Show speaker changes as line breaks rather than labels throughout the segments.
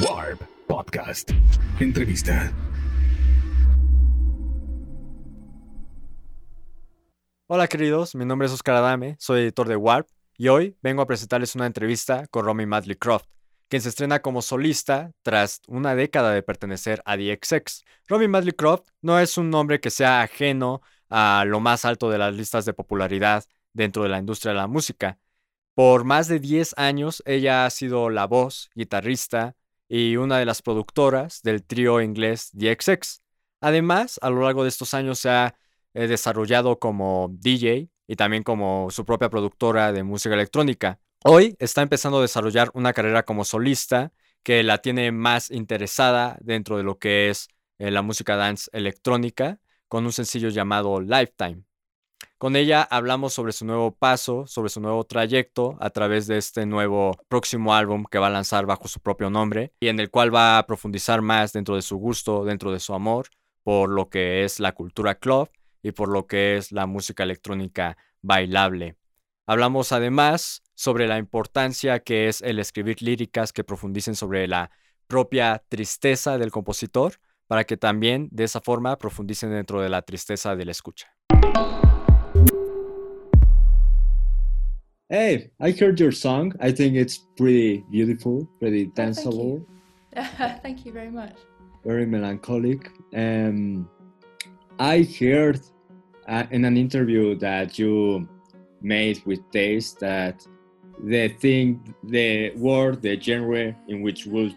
Warp Podcast. Entrevista.
Hola queridos, mi nombre es Oscar Adame, soy editor de Warp y hoy vengo a presentarles una entrevista con Romy Madley Croft, quien se estrena como solista tras una década de pertenecer a The XX. Romy Madley Croft no es un nombre que sea ajeno a lo más alto de las listas de popularidad dentro de la industria de la música. Por más de 10 años ella ha sido la voz, guitarrista y una de las productoras del trío inglés The. Además, a lo largo de estos años se ha eh, desarrollado como DJ y también como su propia productora de música electrónica. Hoy está empezando a desarrollar una carrera como solista que la tiene más interesada dentro de lo que es eh, la música dance electrónica con un sencillo llamado Lifetime. Con ella hablamos sobre su nuevo paso, sobre su nuevo trayecto a través de este nuevo próximo álbum que va a lanzar bajo su propio nombre y en el cual va a profundizar más dentro de su gusto, dentro de su amor por lo que es la cultura club y por lo que es la música electrónica bailable. Hablamos además sobre la importancia que es el escribir líricas que profundicen sobre la propia tristeza del compositor para que también de esa forma profundicen dentro de la tristeza del escucha.
Hey, I heard your song. I think it's pretty beautiful, pretty danceable.
Oh, thank, you. thank you very much.
Very melancholic. Um, I heard uh, in an interview that you made with Taste that the thing, the word, the genre in which would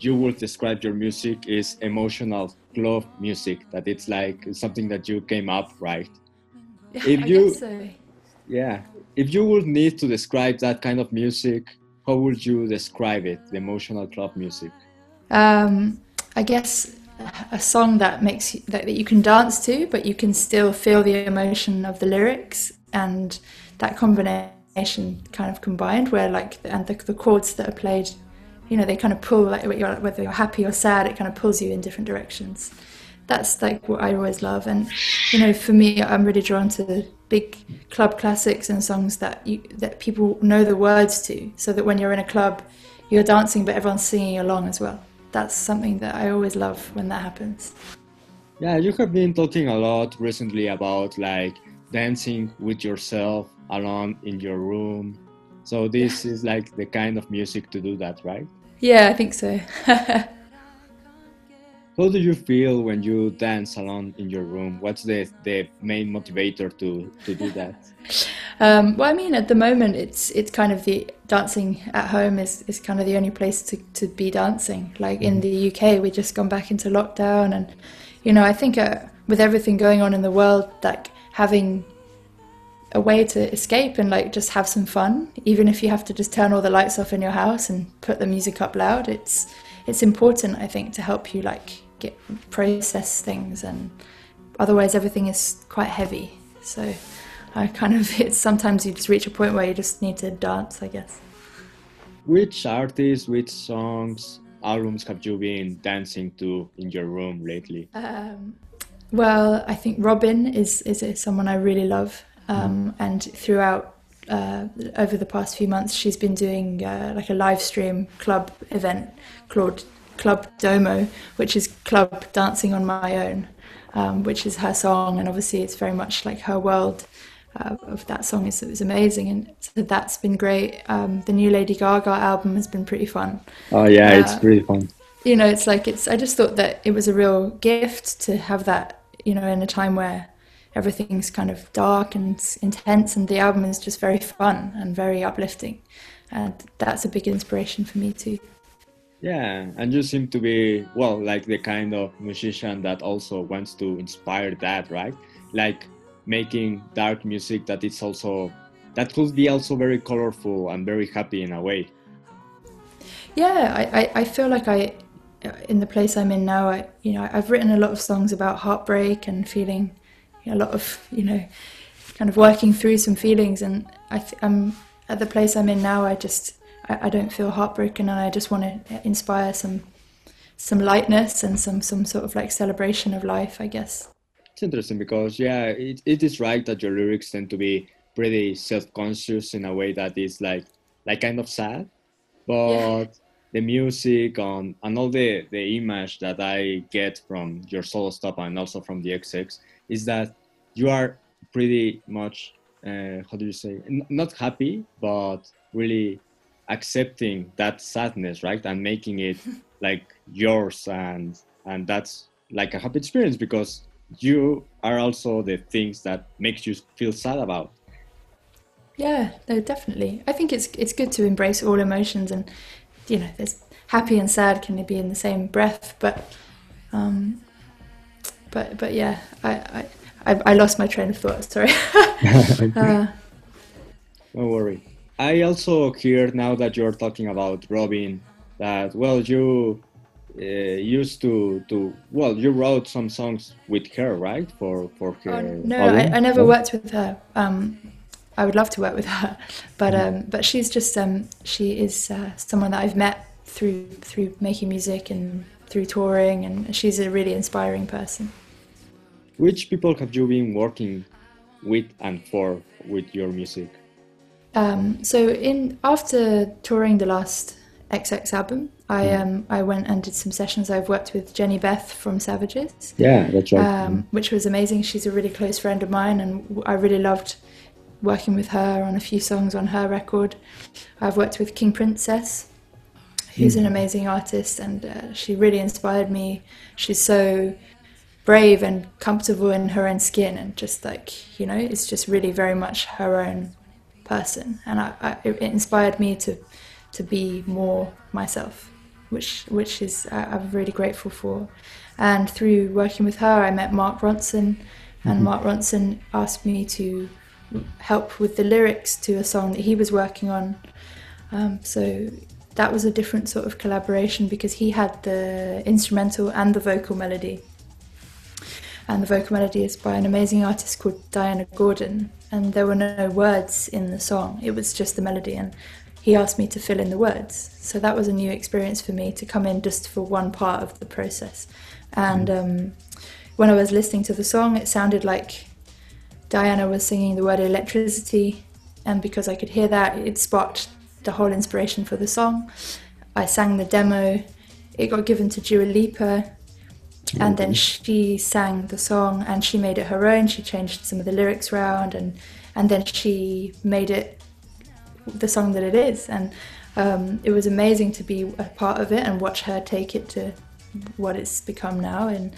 you would describe your music is emotional club music. That it's like something that you came up right.
Yeah,
If
I
you-
guess so.
Yeah. If you would need to describe that kind of music, how would you describe it? The emotional club music.
Um, I guess a song that makes you, that, that you can dance to, but you can still feel the emotion of the lyrics, and that combination kind of combined, where like and the, the chords that are played, you know, they kind of pull like whether you're, happy or sad, it kind of pulls you in different directions. That's like what I always love, and you know, for me, I'm really drawn to the big club classics and songs that you that people know the words to, so that when you're in a club, you're dancing, but everyone's singing along as well. That's something that I always love when that happens.
Yeah, you have been talking a lot recently about like dancing with yourself alone in your room. So this is like the kind of music to do that, right?
Yeah, I think so.
How do you feel when you dance alone in your room? What's the, the main motivator to, to do that?
um, well, I mean, at the moment, it's it's kind of the dancing at home is, is kind of the only place to, to be dancing. Like in the UK, we've just gone back into lockdown, and you know, I think uh, with everything going on in the world, like having a way to escape and like just have some fun, even if you have to just turn all the lights off in your house and put the music up loud. It's it's important, I think, to help you like get process things, and otherwise everything is quite heavy. So I kind of it's sometimes you just reach a point where you just need to dance, I guess.
Which artists, which songs, albums have you been dancing to in your room lately?
Um, well, I think Robyn is is someone I really love, um, and throughout uh, over the past few months, she's been doing uh, like a live stream club event called Club Domo, which is club dancing on my own, um, which is her song, and obviously it's very much like her world. Uh, of that song is, is amazing, and so that's been great. Um, the new Lady Gaga album has been pretty fun
Oh yeah, it's
Uh,
really fun.
you know, it's like it's. I just thought that it was a real gift to have that, you know, in a time where everything's kind of dark and intense, and the album is just very fun and very uplifting, and that's a big inspiration for me too.
Yeah, and you seem to be well, like the kind of musician that also wants to inspire that, right? Like making dark music that it's also that could be also very colorful and very happy in a way.
Yeah, I, I, I feel like I, in the place I'm in now, I, you know, I've written a lot of songs about heartbreak and feeling a lot of, you know, kind of working through some feelings. And I th- I'm at the place I'm in now. I just, I, I don't feel heartbroken, and I just want to inspire some, some lightness and some, some sort of like celebration of life, I guess.
It's interesting because yeah, it, it is right that your lyrics tend to be pretty self-conscious in a way that is like like kind of sad, but the music on and all the the image that I get from your solo stuff and also from the XX is that you are pretty much uh, how do you say N- not happy but really accepting that sadness right and making it like yours and and that's like a happy experience because you are also the things that makes you feel sad about
Yeah, no, definitely. I think it's it's good to embrace all emotions, and you know, there's happy and sad can be in the same breath, but um, but but yeah, I I, I, I lost my train of thought. Sorry. uh,
Don't worry. I also hear now that you're talking about Robyn that well you uh, used to to well you wrote some songs with her right for for her.
oh, no? I, I never worked with her. Um, I would love to work with her, but um, but she's just um, she is uh, someone that I've met through through making music and through touring, and she's a really inspiring person.
Which people have you been working with and for with your music?
Um, so in after touring the last XX album, I um, I went and did some sessions. I've worked with Jenny Beth from Savages,
Yeah, that's right.
um, which was amazing. She's a really close friend of mine, and I really loved working with her on a few songs on her record. I've worked with King Princess, who's an amazing artist, and uh, she really inspired me. She's so brave and comfortable in her own skin, and just like you know, it's just really very much her own person, and I, I, it inspired me to to be more myself, which which is I, I'm really grateful for. And through working with her, I met Mark Ronson, and Mark Ronson asked me to help with the lyrics to a song that he was working on. Um, so that was a different sort of collaboration because he had the instrumental and the vocal melody. And the vocal melody is by an amazing artist called Diana Gordon. And there were no words in the song, it was just the melody. And he asked me to fill in the words. So that was a new experience for me to come in just for one part of the process. And um, when I was listening to the song, it sounded like Diana was singing the word electricity. And because I could hear that, it sparked the whole inspiration for the song. I sang the demo, it got given to Dua Lipa, and then she sang the song and she made it her own. She changed some of the lyrics around and and then she made it the song that it is. And um, it was amazing to be a part of it and watch her take it to what it's become now. And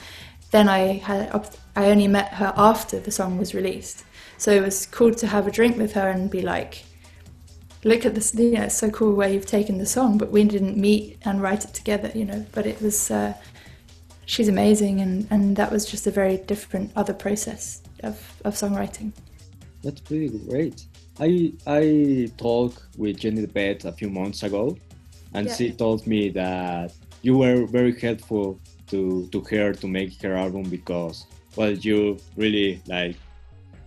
then I had I only met her after the song was released, so it was cool to have a drink with her and be like, look at this, you know, it's so cool where you've taken the song, but we didn't meet and write it together, you know. But it was, uh, she's amazing, and, and that was just a very different other process of, of songwriting.
That's pretty great. I I talked with Jenny Beth a few months ago, and
Yeah.
she told me that you were very helpful to to her to make her album because well you really like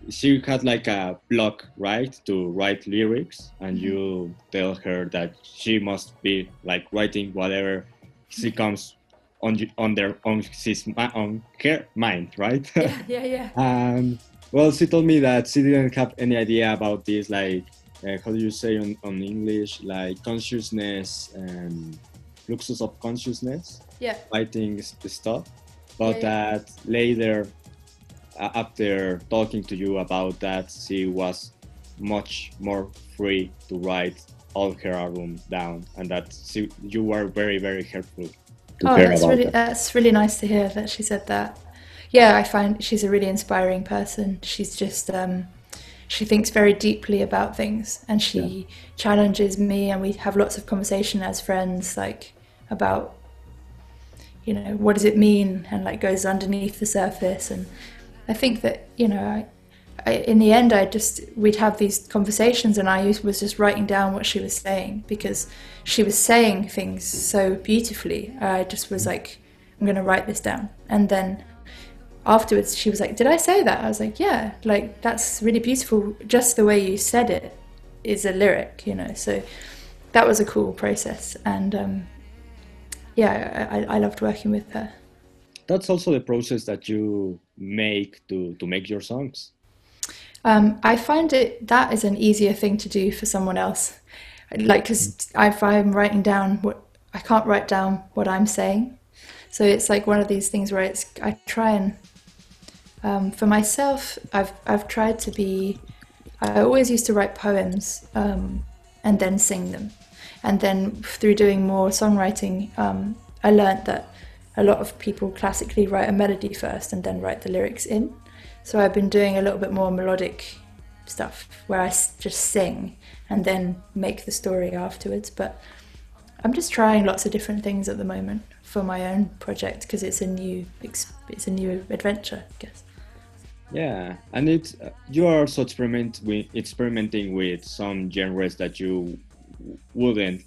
she had like a block right to write lyrics and mm-hmm. you tell her that she must be like writing whatever she comes on on their on his on her mind right
Yeah, yeah, yeah.
and well, she told me that she didn't have any idea about this, like, uh, how do you say on, on English, like consciousness and fluxus of consciousness,
Yeah.
writing s- stuff. But
Yeah, yeah.
that later, uh, after talking to you about that, she was much more free to write all her album down, and that she, you were very, very helpful
Oh, that's really
that.
that's really nice to hear that she said that. Yeah, I find she's a really inspiring person. She's just um, she thinks very deeply about things, and she challenges me, and we have lots of conversation as friends, like about you know what does it mean, and like goes underneath the surface. And I think that you know, I, In the end, I just we'd have these conversations, and I was just writing down what she was saying because she was saying things so beautifully. I just was like, I'm going to write this down. And then afterwards, she was like, Did I say that? I was like, Yeah, like that's really beautiful. Just the way you said it is a lyric, you know. So that was a cool process. And um, yeah, I, I- I loved working with her.
That's also the process that you make to, to make your songs.
Um, I find it that is an easier thing to do for someone else. Like, because if I'm writing down what I can't write down what I'm saying. So it's like one of these things where it's I try and um, for myself I've I've tried to be I always used to write poems um, and then sing them, and then through doing more songwriting, um, I learned that a lot of people classically write a melody first and then write the lyrics in. So I've been doing a little bit more melodic stuff where I just sing and then make the story afterwards. But I'm just trying lots of different things at the moment for my own project because it's a new it's a new adventure, I guess.
Yeah, and it's uh, you are also experiment with, experimenting with some genres that you wouldn't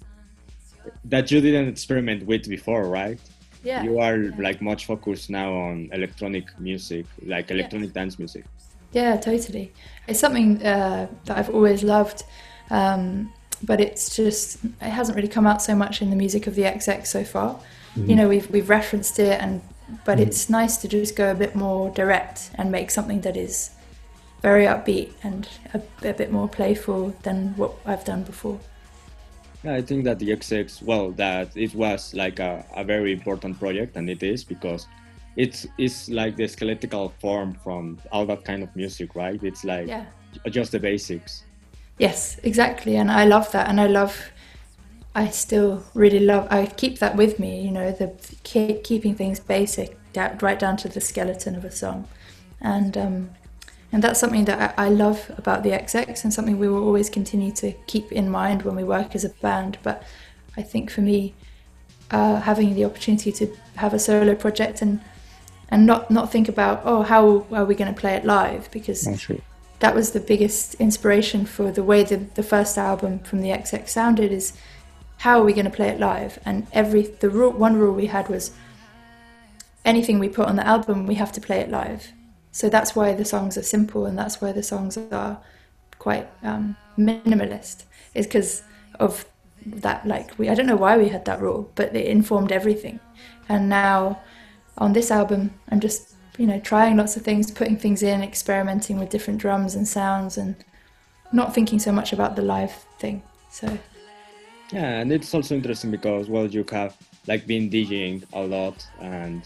that you didn't experiment with before, right?
Yeah.
You are like much focused now on electronic music, like electronic dance music.
Yeah, totally. It's something uh, that I've always loved, um, but it's just it hasn't really come out so much in the music of the XX so far. You know, we've we've referenced it, and but it's nice to just go a bit more direct and make something that is very upbeat and a, a bit more playful than what I've done before.
Yeah, I think that the XX, well, that it was like a, a very important project, and it is because it's it's like the skeletal form from all that kind of music, right? It's like
Yeah.
just the basics.
Yes, exactly, and I love that, and I love. I still really love. I keep that with me. You know, the keep, keeping things basic, right down to the skeleton of a song, and um, and that's something that I, I love about the XX, and something we will always continue to keep in mind when we work as a band. But I think for me, uh, having the opportunity to have a solo project and and not not think about oh how are we going to play it live? Because that was the biggest inspiration for the way the, the first album from the XX sounded is how are we going to play it live? And every the rule one rule we had was anything we put on the album we have to play it live so that's why the songs are simple and that's why the songs are quite um, minimalist is because of that like we I don't know why we had that rule but it informed everything. And now on this album I'm just you know trying lots of things putting things in experimenting with different drums and sounds and not thinking so much about the live thing. So
Yeah, and it's also interesting because well, you have like been DJing a lot, and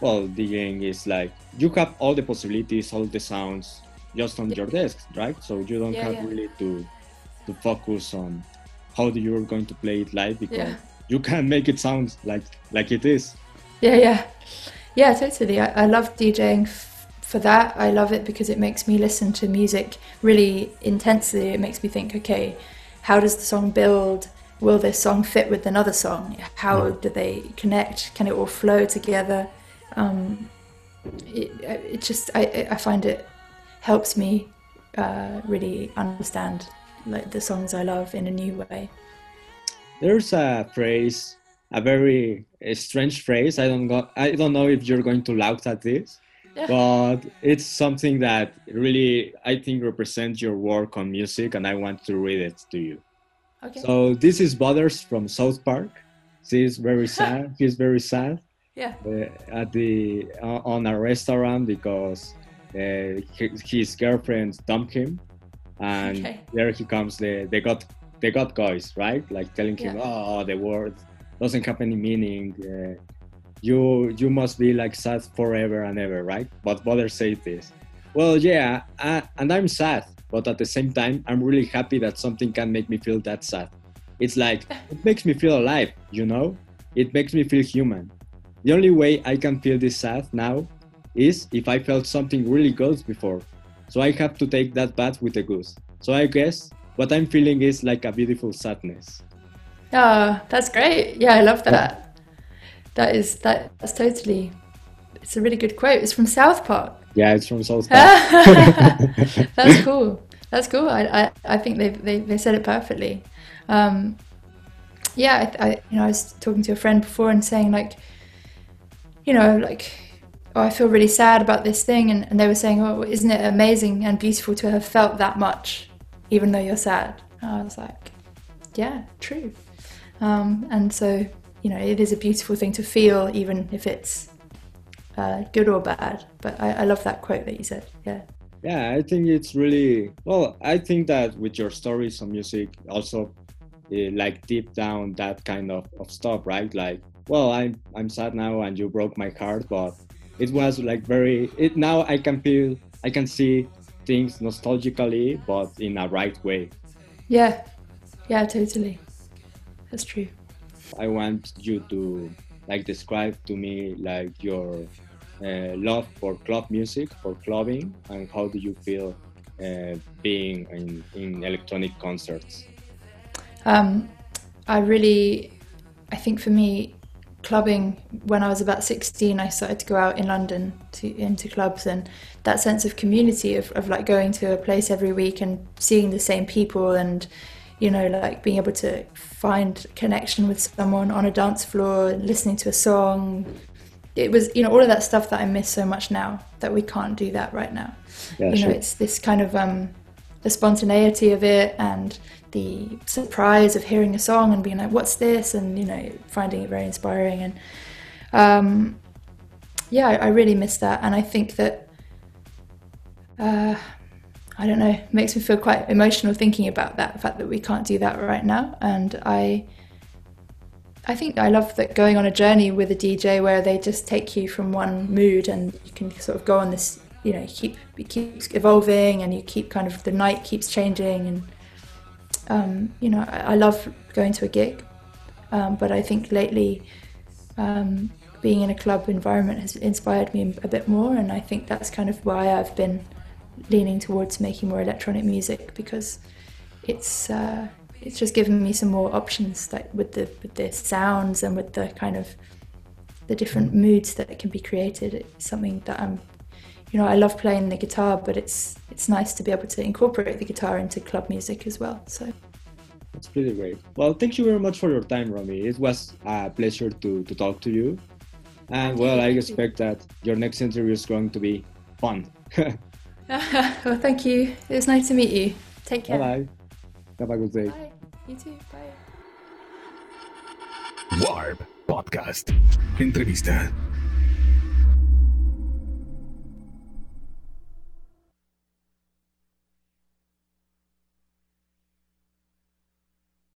well, DJing is like you have all the possibilities, all the sounds just on your desk, right? So you don't
Yeah,
have
yeah.
really to to focus on how you're going to play it live because you can make it sound like like it is.
Yeah, yeah, yeah, totally. I, I love DJing f- for that. I love it because it makes me listen to music really intensely. It makes me think, okay, how does the song build? Will this song fit with another song? How do they connect? Can it all flow together? Um, it, it just, I, I find it helps me uh, really understand like the songs I love in a new way.
There's a phrase, a very a strange phrase. I don't go, I don't know if you're going to laugh at this, but it's something that really I think represents your work on music, and I want to read it to you.
Okay.
So this is Butters from South Park. She's very sad. He's very sad
yeah.
uh, at the uh, on a restaurant because uh, his, his girlfriend dumped him, and
Okay.
there he comes the the god the god guys right like telling him
Yeah.
oh the world doesn't have any meaning. Uh, you you must be like sad forever and ever right? But Butters says this. Well, yeah, I, and I'm sad, but at the same time, I'm really happy that something can make me feel that sad. It's like, it makes me feel alive, you know? It makes me feel human. The only way I can feel this sad now is if I felt something really good before. So I have to take that bath with the goose. So I guess what I'm feeling is like a beautiful sadness.
Oh, that's great. Yeah, I love that. That is that that's totally it's a really good quote. It's from South Park.
Yeah, it's from South Park.
That's cool. That's cool. I, I, I think they, they they said it perfectly. Um, yeah, I, I you know I was talking to a friend before and saying like, you know, like, oh, I feel really sad about this thing, and, and they were saying, oh, isn't it amazing and beautiful to have felt that much, even though you're sad? And I was like, yeah, true. Um, and so you know, it is a beautiful thing to feel, even if it's uh, good or bad. But I, I love that quote that you said. Yeah.
Yeah, I think it's really well. I think that with your stories on music, also uh, like deep down that kind of, of stuff, right? Like, well, I'm I'm sad now, and you broke my heart, but it was like very. It now I can feel, I can see things nostalgically, but in a right way.
Yeah, yeah, totally. That's true.
I want you to like describe to me like your uh, love for club music, for clubbing, and how do you feel uh, being in, in electronic concerts?
Um, I really, I think for me, clubbing when I was about 16, I started to go out in London to into clubs and that sense of community of, of like going to a place every week and seeing the same people and you know like being able to find connection with someone on a dance floor listening to a song it was you know all of that stuff that I miss so much now that we can't do that right now
Yeah,
you
sure.
know it's this kind of um the spontaneity of it and the surprise of hearing a song and being like what's this? and you know finding it very inspiring. And um yeah I, I really miss that. And I think that uh I don't know, makes me feel quite emotional thinking about that the fact that we can't do that right now. And I, I think I love that going on a journey with a DJ where they just take you from one mood and you can sort of go on this, you know, keep it keeps evolving and you keep kind of the night keeps changing and, um, you know, I, I love going to a gig, um, but I think lately. Um, being in a club environment has inspired me a bit more, and I think that's kind of why I've been leaning towards making more electronic music because it's uh, it's just given me some more options like with the with the sounds and with the kind of the different moods that can be created. It's something that I'm you know I love playing the guitar, but it's it's nice to be able to incorporate the guitar into club music as well. So
That's pretty great. Well, thank you very much for your time, Romy. It was a pleasure to, to talk to you. And well, I expect that your next interview is going to be fun.
well, thank you. It was nice to meet you. Take care.
bye. Have a good day.
Bye. You too. Bye.
Warp Podcast. Entrevista.